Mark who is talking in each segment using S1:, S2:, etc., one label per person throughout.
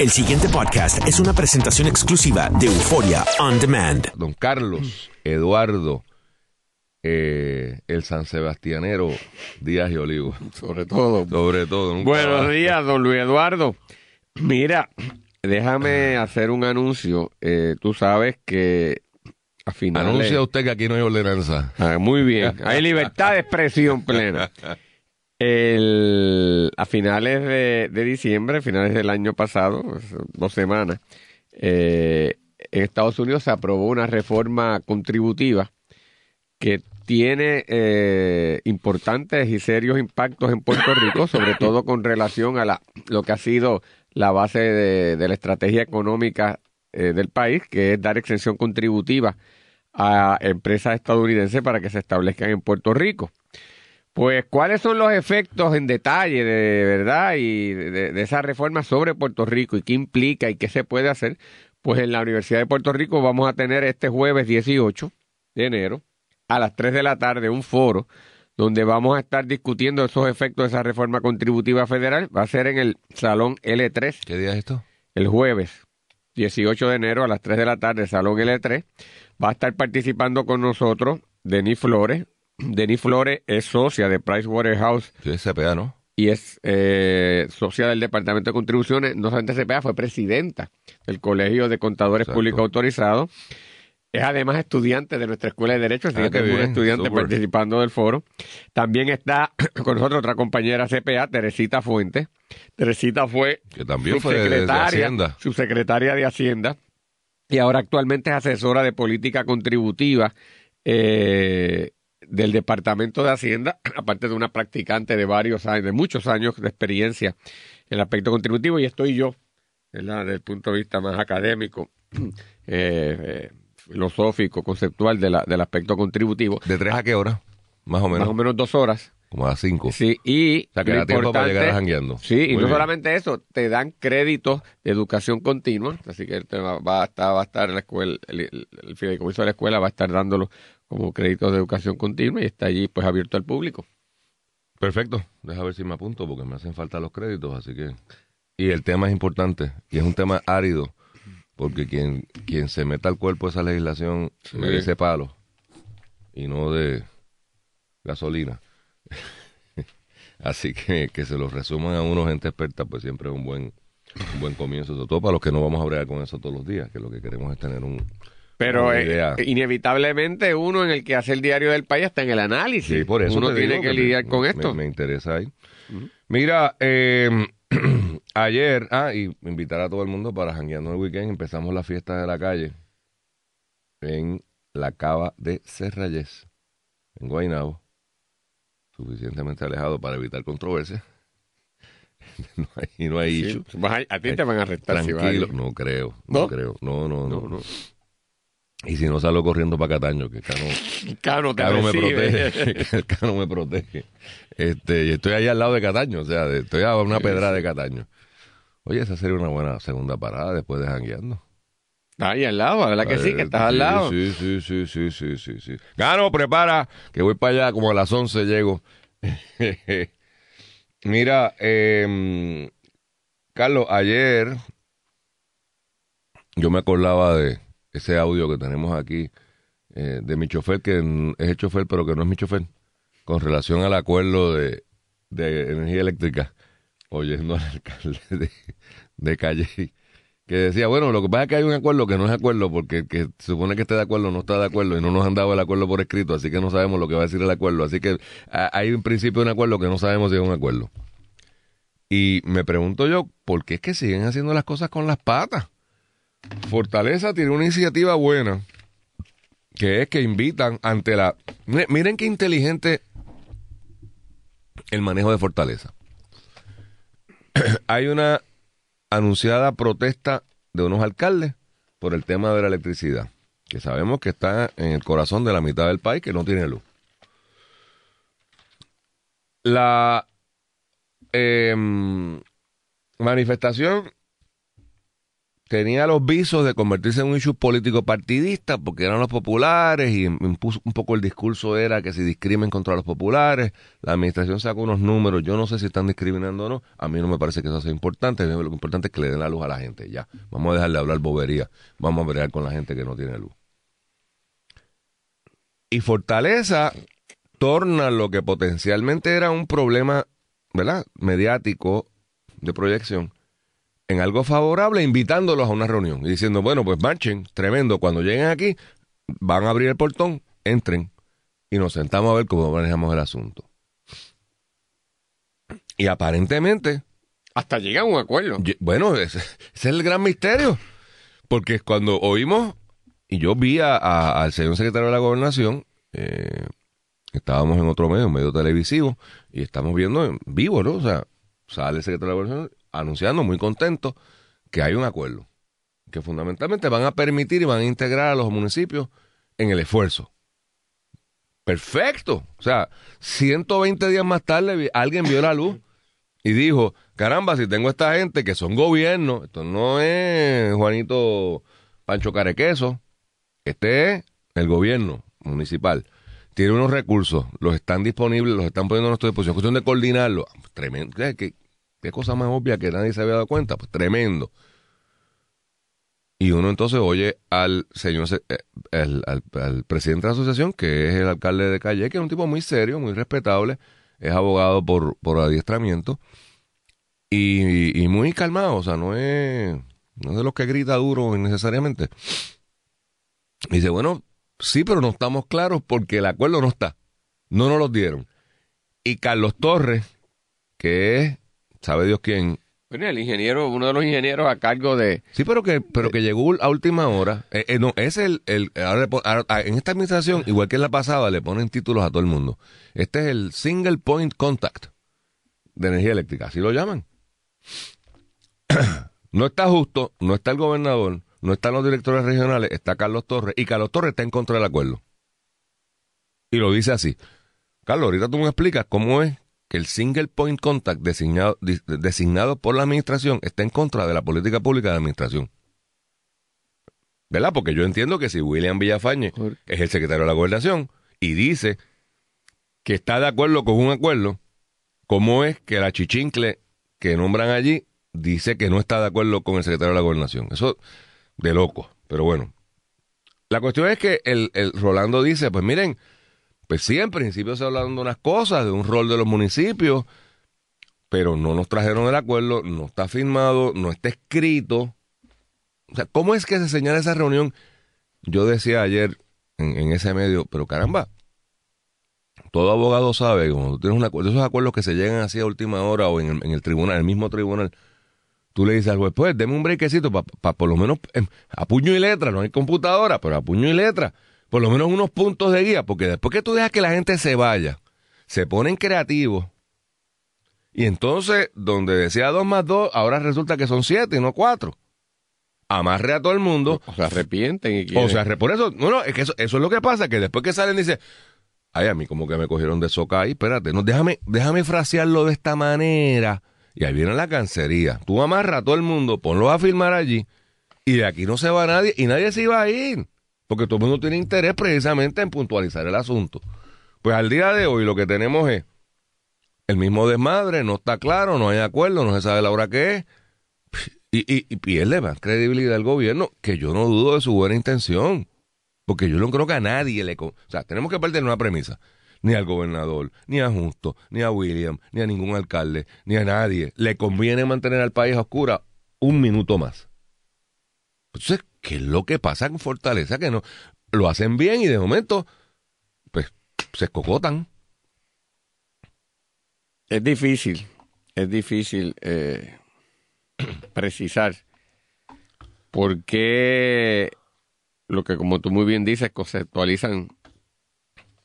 S1: El siguiente podcast es una presentación exclusiva de Euforia On Demand.
S2: Don Carlos, Eduardo, eh, el San Sebastianero, Díaz y Olivo.
S3: Sobre todo.
S2: Sobre todo.
S3: Buenos días, don Luis Eduardo. Mira, déjame hacer un anuncio. Eh, tú sabes que a finales...
S2: Anuncia usted que aquí no hay ordenanza.
S3: Ah, muy bien. Hay libertad de expresión plena. El, a finales de, de diciembre, finales del año pasado, pues, dos semanas, eh, en Estados Unidos se aprobó una reforma contributiva que tiene eh, importantes y serios impactos en Puerto Rico, sobre todo con relación a la, lo que ha sido la base de, la estrategia económica eh, del país, que es dar exención contributiva a empresas estadounidenses para que se establezcan en Puerto Rico. Pues, ¿cuáles son los efectos en detalle de verdad y de, de esa reforma sobre Puerto Rico y qué implica y qué se puede hacer? Pues en la Universidad de Puerto Rico vamos a tener este jueves 18 de enero a las 3 de la tarde un foro donde vamos a estar discutiendo esos efectos de esa reforma contributiva federal. Va a ser en el Salón L3
S2: ¿Qué día es esto?
S3: el jueves 18 de enero a las 3 de la tarde, Salón L3. Va a estar participando con nosotros Denis Flores. Denis Flores es socia de Pricewaterhouse
S2: Sí, es CPA, ¿no?
S3: y es eh, socia del Departamento de Contribuciones. No solamente CPA, fue presidenta del Colegio de Contadores
S2: Exacto.
S3: Públicos Autorizados. Es además estudiante de nuestra Escuela de Derecho, así
S2: Ah,
S3: que tenemos un estudiante participando del foro. También está con nosotros otra compañera CPA, Teresita Fuentes. Teresita fue
S2: Que también fue de, de
S3: subsecretaria,
S2: Hacienda.
S3: subsecretaria de Hacienda y ahora actualmente es asesora de política contributiva eh, del Departamento de Hacienda, aparte de una practicante de varios años, de muchos años de experiencia en el aspecto contributivo y estoy yo, ¿verdad? desde el punto de vista más académico, eh, eh, filosófico, conceptual de la- del aspecto contributivo,
S2: ¿De tres a qué hora? Más o menos.
S3: más o menos dos horas.
S2: Como a cinco.
S3: Sí, y
S2: O sea, que
S3: lo
S2: da tiempo para llegar a jangueando.
S3: Sí, y no
S2: bien.
S3: solamente eso, te dan créditos de educación continua, así que va, va a estar, va a estar la escuela, el, el- el fideicomiso de la escuela va a estar dándolo como créditos de educación continua y está allí pues abierto al público.
S2: Perfecto. Deja ver si me apunto porque me hacen falta los créditos, así que... Y el tema es importante y es un tema árido porque quien, quien se meta al cuerpo de esa legislación merece palo y no de gasolina. Así que que se los resuman a uno gente experta, pues siempre es un buen, un buen comienzo, sobre todo para los que no vamos a bregar con eso todos los días, que lo que queremos es tener un...
S3: Pero
S2: una
S3: eh, inevitablemente uno en el que hace el diario del país está en el análisis.
S2: Sí, por eso
S3: uno tiene que
S2: me-
S3: lidiar con
S2: me-
S3: esto.
S2: Me, interesa ahí. Mira, eh, ayer, ah, y invitar a todo el mundo para jangueando el weekend, empezamos la fiesta de la calle en la cava de Serrayes, en Guaynabo, suficientemente alejado para evitar controversia. no hay, no hay
S3: Sí, a, a ti te van a arrestar.
S2: Tranquilo, no creo, no,
S3: ¿No?
S2: creo, no, no, no,
S3: No, no.
S2: Y si no salgo corriendo para Cataño, que Cano,
S3: Cano te
S2: Cano me protege. el Cano me protege. Este, y estoy ahí al lado de Cataño, o sea, estoy a una pedra de Cataño. Oye, esa sería una buena segunda parada después de jangueando.
S3: Ahí al lado, ¿verdad que sí? Que estás al lado.
S2: Sí, sí, sí, sí, sí, sí, sí. Cano, prepara, que voy para allá, como a las 11 llego. Mira, eh, Carlos, ayer yo me acordaba de ese audio que tenemos aquí eh, de mi chofer, que es el chofer, pero que no es mi chofer, con relación al acuerdo de, de energía eléctrica oyendo al alcalde de, Calle que decía, bueno, lo que pasa es que hay un acuerdo que no es acuerdo porque que se supone que esté de acuerdo no está de acuerdo y no nos han dado el acuerdo por escrito, así que no sabemos lo que va a decir el acuerdo. Así que hay un principio un acuerdo que no sabemos si es un acuerdo. Y me pregunto yo, ¿por qué es que siguen haciendo las cosas con las patas? Fortaleza tiene una iniciativa buena, que es que invitan ante la... Mire- Miren qué inteligente el manejo de Fortaleza. Hay una anunciada protesta de unos alcaldes por el tema de la electricidad, que sabemos que está en el corazón de la mitad del país que no tiene luz. La em, manifestación tenía los visos de convertirse en un issue político partidista porque eran los populares y impuso un poco el discurso era que si discrimen contra los populares, la administración saca unos números, yo no sé si están discriminando o no, a mí no me parece que eso sea importante, lo importante es que le den la luz a la gente, ya, vamos a dejar de hablar bobería, vamos a bregar con la gente que no tiene luz. Y Fortaleza torna lo que potencialmente era un problema, ¿verdad? mediático de proyección en algo favorable, invitándolos a una reunión y diciendo, bueno, pues marchen, tremendo, cuando lleguen aquí, van a abrir el portón, entren y nos sentamos a ver cómo manejamos el asunto. Y aparentemente,
S3: Hasta llega a un acuerdo.
S2: bueno, ese, ese es el gran misterio, porque cuando oímos, y yo vi a- a- al señor secretario de la gobernación, eh, estábamos en otro medio, un medio televisivo, y estamos viendo en vivo, ¿no? O sea, sale el secretario de la gobernación anunciando muy contento que hay un acuerdo, que fundamentalmente van a permitir y van a integrar a los municipios en el esfuerzo. Perfecto. O sea, 120 días más tarde alguien vio la luz y dijo, caramba, si tengo esta gente que son gobiernos, esto no es Juanito Pancho Carequeso, este es el gobierno municipal. Tiene unos recursos, los están disponibles, los están poniendo a nuestra disposición. Cuestión de coordinarlo. Tremendo. ¿Qué, qué, qué cosa más obvia que nadie se había dado cuenta? Pues tremendo. Y uno entonces oye al señor, se- eh, al, al presidente de la asociación, que es el alcalde de Calle, que es un tipo muy serio, muy respetable, es abogado por, por adiestramiento y, y muy calmado, o sea, no es, no es de los que grita duro innecesariamente. Dice, bueno, sí, pero no estamos claros porque el acuerdo no está. No nos lo dieron. Y Carlos Torres, que es, sabe Dios quién,
S3: Bueno, el ingeniero, uno de los ingenieros a cargo de...
S2: Sí, pero que, pero que llegó a última hora. Eh, eh, no, es el, el ahora pon- ahora, ah, en esta administración, igual que en la pasada, le ponen títulos a todo el mundo. Este es el Single Point Contact de energía eléctrica, así lo llaman. no está justo, no está el gobernador, no están los directores regionales, está Carlos Torres, y Carlos Torres está en contra del acuerdo. Y lo dice así. Carlos, ahorita tú me explicas cómo es que el Single Point Contact designado, designado por la administración está en contra de la política pública de la administración. ¿Verdad? Porque yo entiendo que si William Villafañe es el secretario de la gobernación y dice que está de acuerdo con un acuerdo, ¿cómo es que la chichincle que nombran allí dice que no está de acuerdo con el secretario de la gobernación? Eso de loco. Pero bueno. La cuestión es que el, el Rolando dice, pues miren, pues sí, en principio se hablaron de unas cosas, de un rol de los municipios, pero no nos trajeron el acuerdo, no está firmado, no está escrito. O sea, ¿cómo es que se señala esa reunión? Yo decía ayer en, ese medio, pero caramba, todo abogado sabe que cuando tú tienes un acuerdo, esos acuerdos que se llegan así a última hora o en el, en el tribunal, el mismo tribunal, tú le dices al juez, pues deme un brequecito para por lo menos em, a puño y letra, no hay computadora, pero a puño y letra, por lo menos unos puntos de guía, porque después que tú dejas que la gente se vaya, se ponen creativos, y entonces, donde decía dos más dos, ahora resulta que son siete y no cuatro. Amarre a todo el mundo.
S3: O se arrepienten y
S2: O
S3: quieren-
S2: sea, re- por eso, no, no, es que eso, eso es lo que pasa, que después que salen dice, ay, a mí como que me cogieron de soca ahí, espérate, no, déjame, déjame frasearlo de esta manera. Y ahí viene la cancería. Tú amarra a todo el mundo, ponlo a filmar allí, y de aquí no se va nadie, y nadie se iba a ir, porque todo el mundo tiene interés precisamente en puntualizar el asunto. Pues al día de hoy lo que tenemos es el mismo desmadre, no está claro, no hay acuerdo, no se sabe la hora que es, y, y, y pierde más credibilidad el gobierno, que yo no dudo de su buena intención. Porque yo no creo que a nadie le... O sea, tenemos que partir de una premisa. ni al gobernador, ni a Justo, ni a William, ni a ningún alcalde, ni a nadie. Le conviene mantener al país a oscura un minuto más. Entonces, ¿qué es lo que pasa con Fortaleza? Que no lo hacen bien y de momento, pues, se escocotan.
S3: Es difícil, es difícil eh, precisar por qué lo que, como tú muy bien dices, conceptualizan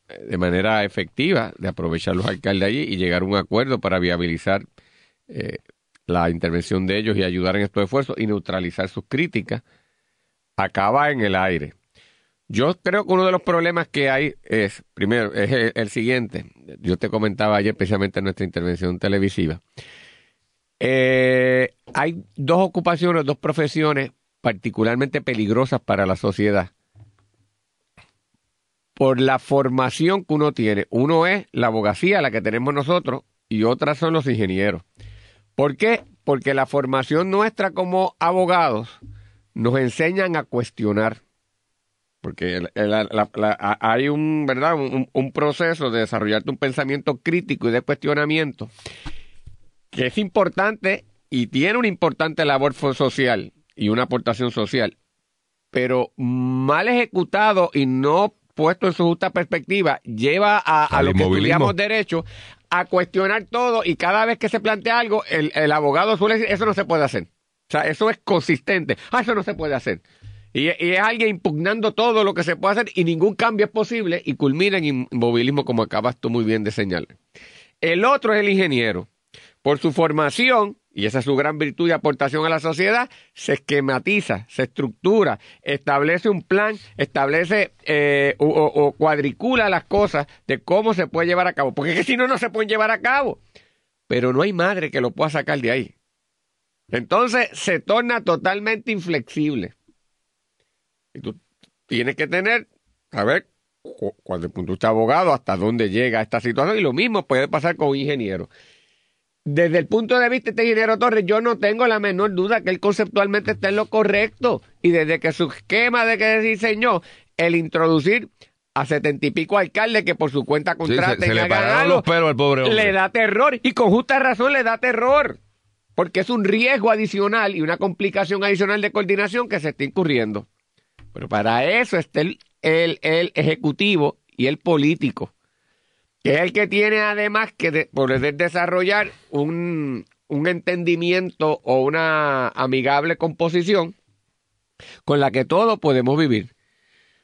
S3: eh, de manera efectiva de aprovechar los alcaldes allí y llegar a un acuerdo para viabilizar eh, la intervención de ellos y ayudar en estos esfuerzos y neutralizar sus críticas, acaba en el aire. Yo creo que uno de los problemas que hay es, primero, es el, siguiente. Yo te comentaba ayer, especialmente en nuestra intervención televisiva. Eh, hay dos ocupaciones, dos profesiones particularmente peligrosas para la sociedad. Por la formación que uno tiene. Uno es la abogacía, la que tenemos nosotros, y otras son los ingenieros. ¿Por qué? Porque la formación nuestra como abogados nos enseñan a cuestionar. Porque hay un, ¿verdad? Un, proceso de desarrollarte un pensamiento crítico y de cuestionamiento que es importante y tiene una importante labor social y una aportación social, pero mal ejecutado y no puesto en su justa perspectiva, lleva a, lo que estudiamos derecho a cuestionar todo y cada vez que se plantea algo, el, el, abogado suele decir, eso no se puede hacer. O sea, eso es consistente. Ah, eso no se puede hacer. Y, es alguien impugnando todo lo que se puede hacer y ningún cambio es posible y culmina en inmovilismo como acabas tú muy bien de señalar. El otro es el ingeniero. Por su formación, y esa es su gran virtud y aportación a la sociedad, se esquematiza, se estructura, establece un plan, establece eh, o, cuadricula las cosas de cómo se puede llevar a cabo. Porque es que si no, no se pueden llevar a cabo. Pero no hay madre que lo pueda sacar de ahí. Entonces se torna totalmente inflexible. Y tú tienes que tener, a ver, cuando el punto de abogado, hasta dónde llega esta situación. Y lo mismo puede pasar con un ingeniero. Desde el punto de vista de este ingeniero Torres, yo no tengo la menor duda que él conceptualmente está en lo correcto. Y desde que su esquema de que diseñó el introducir a setenta y pico alcaldes que por su cuenta contraten
S2: le los pelos al pobre
S3: Le da terror. Y con justa razón le da terror. Porque es un riesgo adicional y una complicación adicional de coordinación que se está incurriendo. Pero para eso está el, el, ejecutivo y el político, que es el que tiene además que poder desarrollar un, un entendimiento o una amigable composición con la que todos podemos vivir.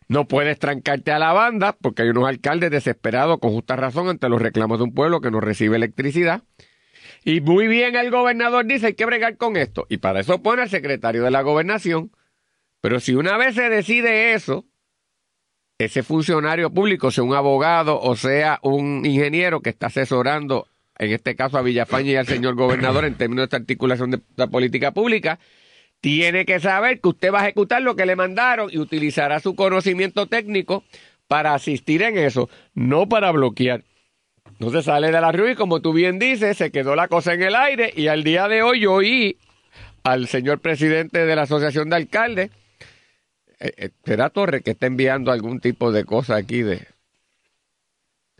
S3: No puedes trancarte a la banda porque hay unos alcaldes desesperados con justa razón ante los reclamos de un pueblo que no recibe electricidad. Y muy bien el gobernador dice hay que bregar con esto. Y para eso pone al secretario de la gobernación pero si una vez se decide eso, ese funcionario público, sea un abogado o sea un ingeniero que está asesorando, en este caso a Villafaña y al señor gobernador en términos de esta articulación de la política pública, tiene que saber que usted va a ejecutar lo que le mandaron y utilizará su conocimiento técnico para asistir en eso, no para bloquear. No se sale de la rueda y como tú bien dices, se quedó la cosa en el aire y al día de hoy yo oí al señor presidente de la Asociación de Alcaldes ¿Será Torre que está enviando algún tipo de cosa aquí de...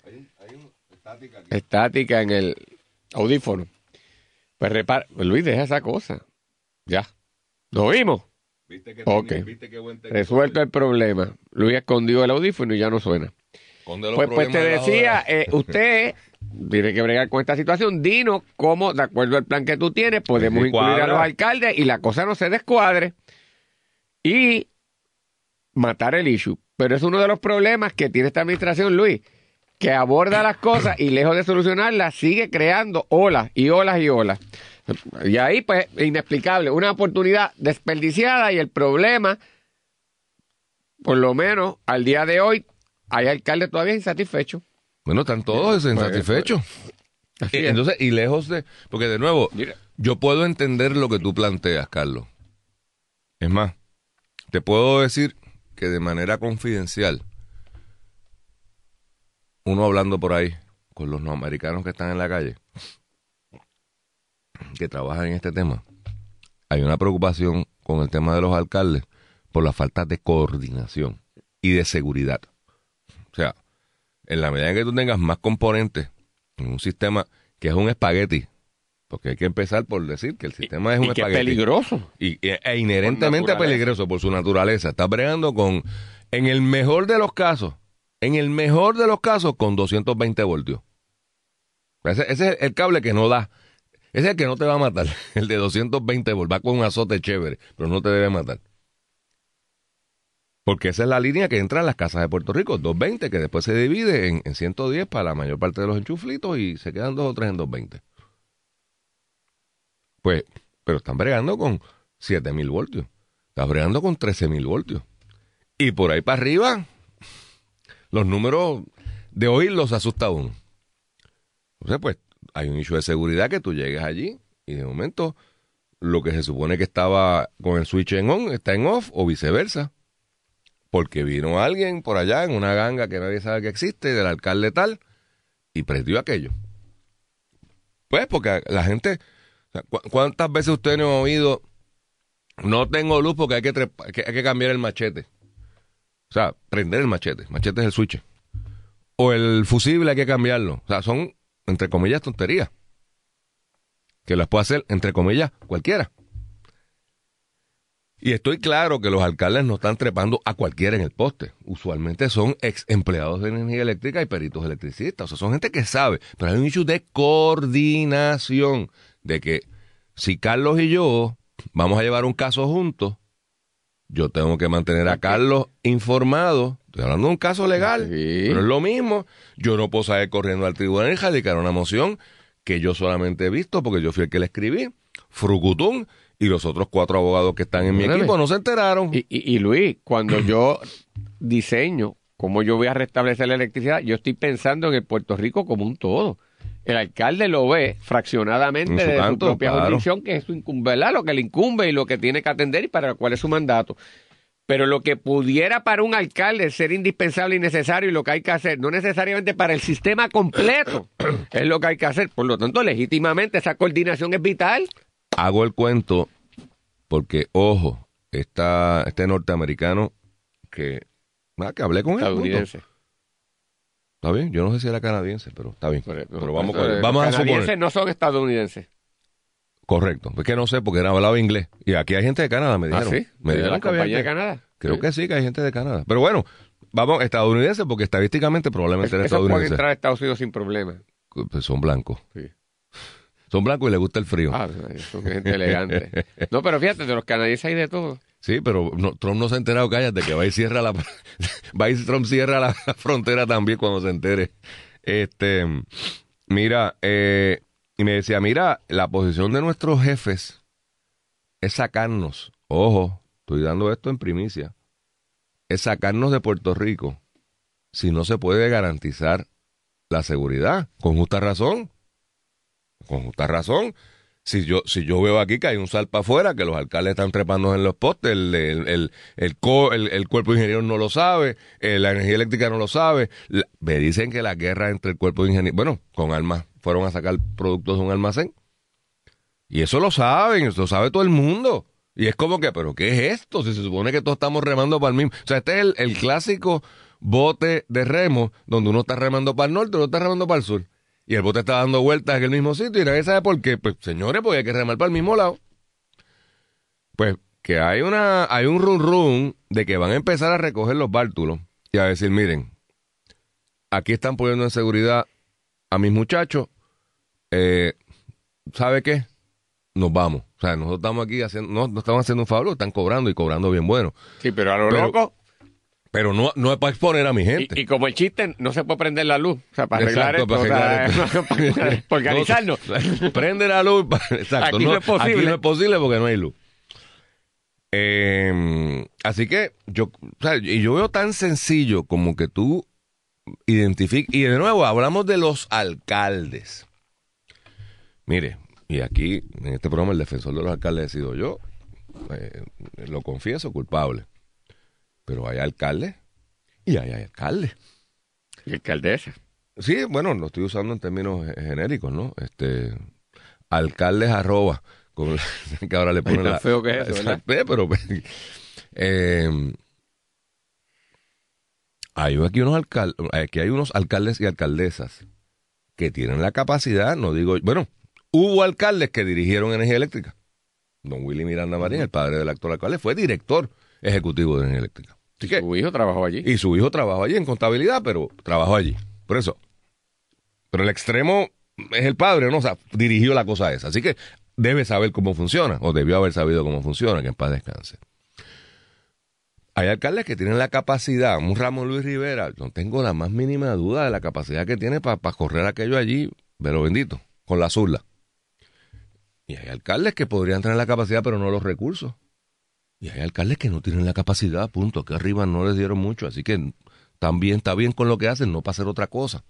S3: Hay, estática, en el audífono. Pues repara, Luis, deja esa cosa. Ya. ¿Lo oímos? ¿Viste que ok. Resuelto el problema. Luis escondió el audífono y ya no suena. Pues, pues te decía, eh, usted tiene que bregar con esta situación. Dinos cómo, de acuerdo al plan que tú tienes, podemos incluir a los alcaldes y la cosa no se descuadre. Y matar el issue. Pero es uno de los problemas que tiene esta administración, Luis, que aborda las cosas y lejos de solucionarlas, sigue creando olas y olas y olas. Y ahí, pues, inexplicable, una oportunidad desperdiciada y el problema, por lo menos al día de hoy, hay alcaldes todavía insatisfechos.
S2: Bueno, están todos pues, insatisfechos. Pues, entonces, y lejos de... Porque de nuevo, yo puedo entender lo que tú planteas, Carlos. Es más, te puedo decir que de manera confidencial, uno hablando por ahí con los no americanos que están en la calle, que trabajan en este tema, hay una preocupación con el tema de los alcaldes por la falta de coordinación y de seguridad. O sea, en la medida en que tú tengas más componentes en un sistema que es un espagueti, porque hay que empezar por decir que el sistema es un
S3: y que es peligroso.
S2: Y, e, e inherentemente
S3: Por
S2: peligroso por su naturaleza. Está bregando con, en el mejor de los casos, en el mejor de los casos, con 220 voltios. Ese, ese es el cable que no da. Ese es el que no te va a matar. El de 220 voltios. Va con un azote chévere, pero no te debe matar. Porque esa es la línea que entra en las casas de Puerto Rico, 220, que después se divide en, en 110 para la mayor parte de los enchuflitos y se quedan dos o tres en 220. Pues, pero están bregando con 7000 voltios. Están bregando con 13000 voltios. Y por ahí para arriba, los números de hoy los asusta uno. Entonces, pues, hay un issue de seguridad que tú llegues allí y de momento lo que se supone que estaba con el switch en on está en off o viceversa. Porque vino alguien por allá en una ganga que nadie sabe que existe, del alcalde tal, y prendió aquello. Pues porque la gente, ¿cu- ¿cuántas veces ustedes no han oído? No tengo luz porque hay que, que- hay que cambiar el machete. O sea, prender el machete. Machete es el switch. O el fusible hay que cambiarlo. O sea, son, entre comillas, tonterías. Que las puede hacer, entre comillas, cualquiera. Y estoy claro que los alcaldes no están trepando a cualquiera en el poste. Usualmente son ex empleados de energía eléctrica y peritos electricistas. O sea, son gente que sabe. Pero hay un issue de coordinación. De que si Carlos y yo vamos a llevar un caso juntos, yo tengo que mantener a Carlos informado. Estoy hablando de un caso legal.
S3: Sí.
S2: Pero es lo mismo. Yo no puedo salir corriendo al tribunal y radicar una moción que yo solamente he visto porque yo fui el que le escribí. Frucutún y los otros cuatro abogados que están en mi equipo no se enteraron.
S3: Y, y- y, Luis, cuando yo diseño cómo yo voy a restablecer la electricidad, yo estoy pensando en el Puerto Rico como un todo. El alcalde lo ve fraccionadamente
S2: su
S3: de su propia
S2: claro.
S3: jurisdicción, que es su incum- ¿verdad? lo que le incumbe y lo que tiene que atender y para cuál es su mandato. Pero lo que pudiera para un alcalde ser indispensable y necesario y lo que hay que hacer, no necesariamente para el sistema completo, es lo que hay que hacer. Por lo tanto, legítimamente esa coordinación es vital.
S2: Hago el cuento porque, ojo, está este norteamericano que, ah, que hablé con él.
S3: Estadounidense.
S2: Está bien, yo no sé si era canadiense, pero está bien.
S3: Pero,
S2: Pero vamos, con- vamos a
S3: los canadienses
S2: suponer.
S3: no son estadounidenses.
S2: Correcto. Es que no sé porque era hablaba inglés. Y aquí hay gente de Canadá, me
S3: ¿Ah,
S2: dijeron.
S3: sí?
S2: Me
S3: ¿De
S2: dijeron
S3: la
S2: que había
S3: compañía de Canadá?
S2: Creo
S3: Sí.
S2: que sí, que hay gente de Canadá. Pero bueno, vamos, estadounidense porque estadísticamente probablemente
S3: puede
S2: estadounidense.
S3: entrar a Estados Unidos sin problema.
S2: Pues son blancos.
S3: Sí.
S2: Son blancos y les gusta el frío.
S3: Ah, son gente elegante. No, pero fíjate, de los canadienses hay de todo.
S2: Sí, pero Trump no se ha enterado, cállate, que va y cierra la... va Trump cierra la frontera también cuando se entere. Este, mira, eh, y me decía, mira, la posición de nuestros jefes es sacarnos, ojo, estoy dando esto en primicia, es sacarnos de Puerto Rico si no se puede garantizar la seguridad, con justa razón, con justa razón. Si yo, si yo veo aquí que hay un salpa afuera, que los alcaldes están trepando en los postes, el, el, el, el, co- el- el cuerpo de ingenieros no lo sabe, eh, la energía eléctrica no lo sabe. Me dicen que la guerra entre el cuerpo de ingenieros, bueno, con armas, fueron a sacar productos de un almacén. Y eso lo saben, eso lo sabe todo el mundo. Y es como que, ¿pero qué es esto? Si se supone que todos estamos remando para el mismo. O sea, este es el, el clásico bote de remo, donde uno está remando para el norte uno está remando para el sur. Y el bote está dando vueltas en el mismo sitio y nadie sabe por qué. Pues, señores, porque hay que remar para el mismo lado. Pues que hay una hay un run run de que van a empezar a recoger los bártulos y a decir, miren, aquí están poniendo en seguridad a mis muchachos. Eh, ¿Sabe qué? Nos vamos. O sea, nosotros estamos aquí haciendo, no, no estamos haciendo un favor, están cobrando y cobrando bien bueno.
S3: Sí, pero a lo
S2: Pero-
S3: loco.
S2: Pero no, no es para exponer a mi gente.
S3: Y, y como el chiste, no se puede prender la luz. O sea, para arreglar esto.
S2: para
S3: organizarnos.
S2: No, prende la luz. Exacto.
S3: Aquí no es posible.
S2: Aquí no es posible porque no hay luz. Eh, así que yo, o sea, yo veo tan sencillo como que tú identifiques. Y de nuevo, hablamos de los alcaldes. Mire, y aquí en este programa el defensor de los alcaldes he sido yo. Eh, lo confieso, culpable. Pero hay alcaldes y hay alcaldes.
S3: Y alcaldesa.
S2: Sí, bueno, lo estoy usando en términos ge- genéricos, ¿no? Este, alcaldes arroba, con, que ahora le ponen la...
S3: feo que es eso, ¿verdad?
S2: Pero, eh, hay aquí unos, alcal aquí hay unos alcaldes y alcaldesas que tienen la capacidad, no digo, bueno, hubo alcaldes que dirigieron energía eléctrica. Don Willy Miranda Marín, el padre del actual alcalde, fue director ejecutivo de energía eléctrica. Así que,
S3: Su hijo trabajó allí.
S2: y su hijo trabajó allí en contabilidad, pero trabajó allí. Por eso. Pero el extremo es el padre, ¿no? O sea, dirigió la cosa esa. Así que debe saber cómo funciona, o debió haber sabido cómo funciona, que en paz descanse. Hay alcaldes que tienen la capacidad, un Ramón Luis Rivera, no tengo la más mínima duda de la capacidad que tiene para correr aquello allí, pero bendito, con la zurla. Y hay alcaldes que podrían tener la capacidad, pero no los recursos. Y hay alcaldes que no tienen la capacidad, punto, que arriba no les dieron mucho, así que también está bien con lo que hacen, no para hacer otra cosa.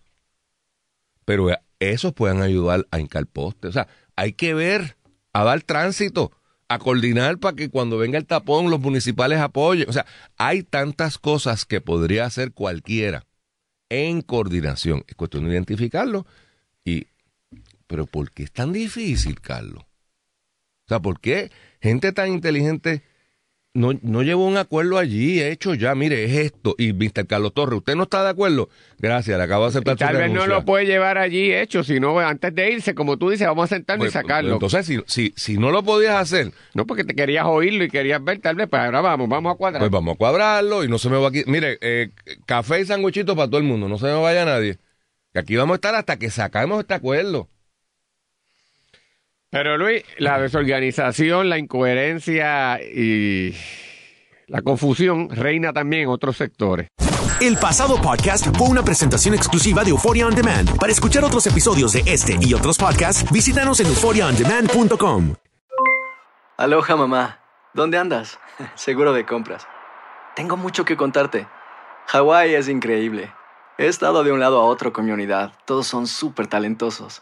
S2: Pero eh, esos pueden ayudar a hincar poste. O sea, hay que ver, a dar tránsito, a coordinar para que cuando venga el tapón los municipales apoyen. O sea, hay tantas cosas que podría hacer cualquiera en coordinación. Es cuestión de identificarlo. Y, pero ¿por qué es tan difícil, Carlos? O sea, ¿por qué gente tan inteligente no, no llevó un acuerdo allí hecho ya? Mire, es esto. Y Mr. Carlos Torres, ¿usted no está de acuerdo? Gracias, le acabo de aceptar
S3: Y tal
S2: su
S3: vez no lo puede llevar allí hecho, sino antes de irse, como tú dices, vamos a sentarnos
S2: Pues,
S3: y sacarlo.
S2: Entonces, si, si, si no lo podías hacer,
S3: no porque te querías oírlo y querías ver, tal vez, pues ahora vamos, vamos a cuadrar.
S2: pues vamos a cuadrarlo y no se me va aquí. Mire, eh, café y sanguichito para todo el mundo, no se me vaya nadie. Que aquí vamos a estar hasta que sacamos este acuerdo.
S3: Pero Luis, la desorganización, la incoherencia y la confusión reina también en otros sectores.
S1: El pasado podcast fue una presentación exclusiva de Euphoria On Demand. Para escuchar otros episodios de este y otros podcasts, visítanos en euphoriaondemand.com.
S4: Aloha mamá, ¿dónde andas? Seguro de compras. Tengo mucho que contarte. Hawái es increíble. He estado de un lado a otro con mi unidad. Todos son súper talentosos.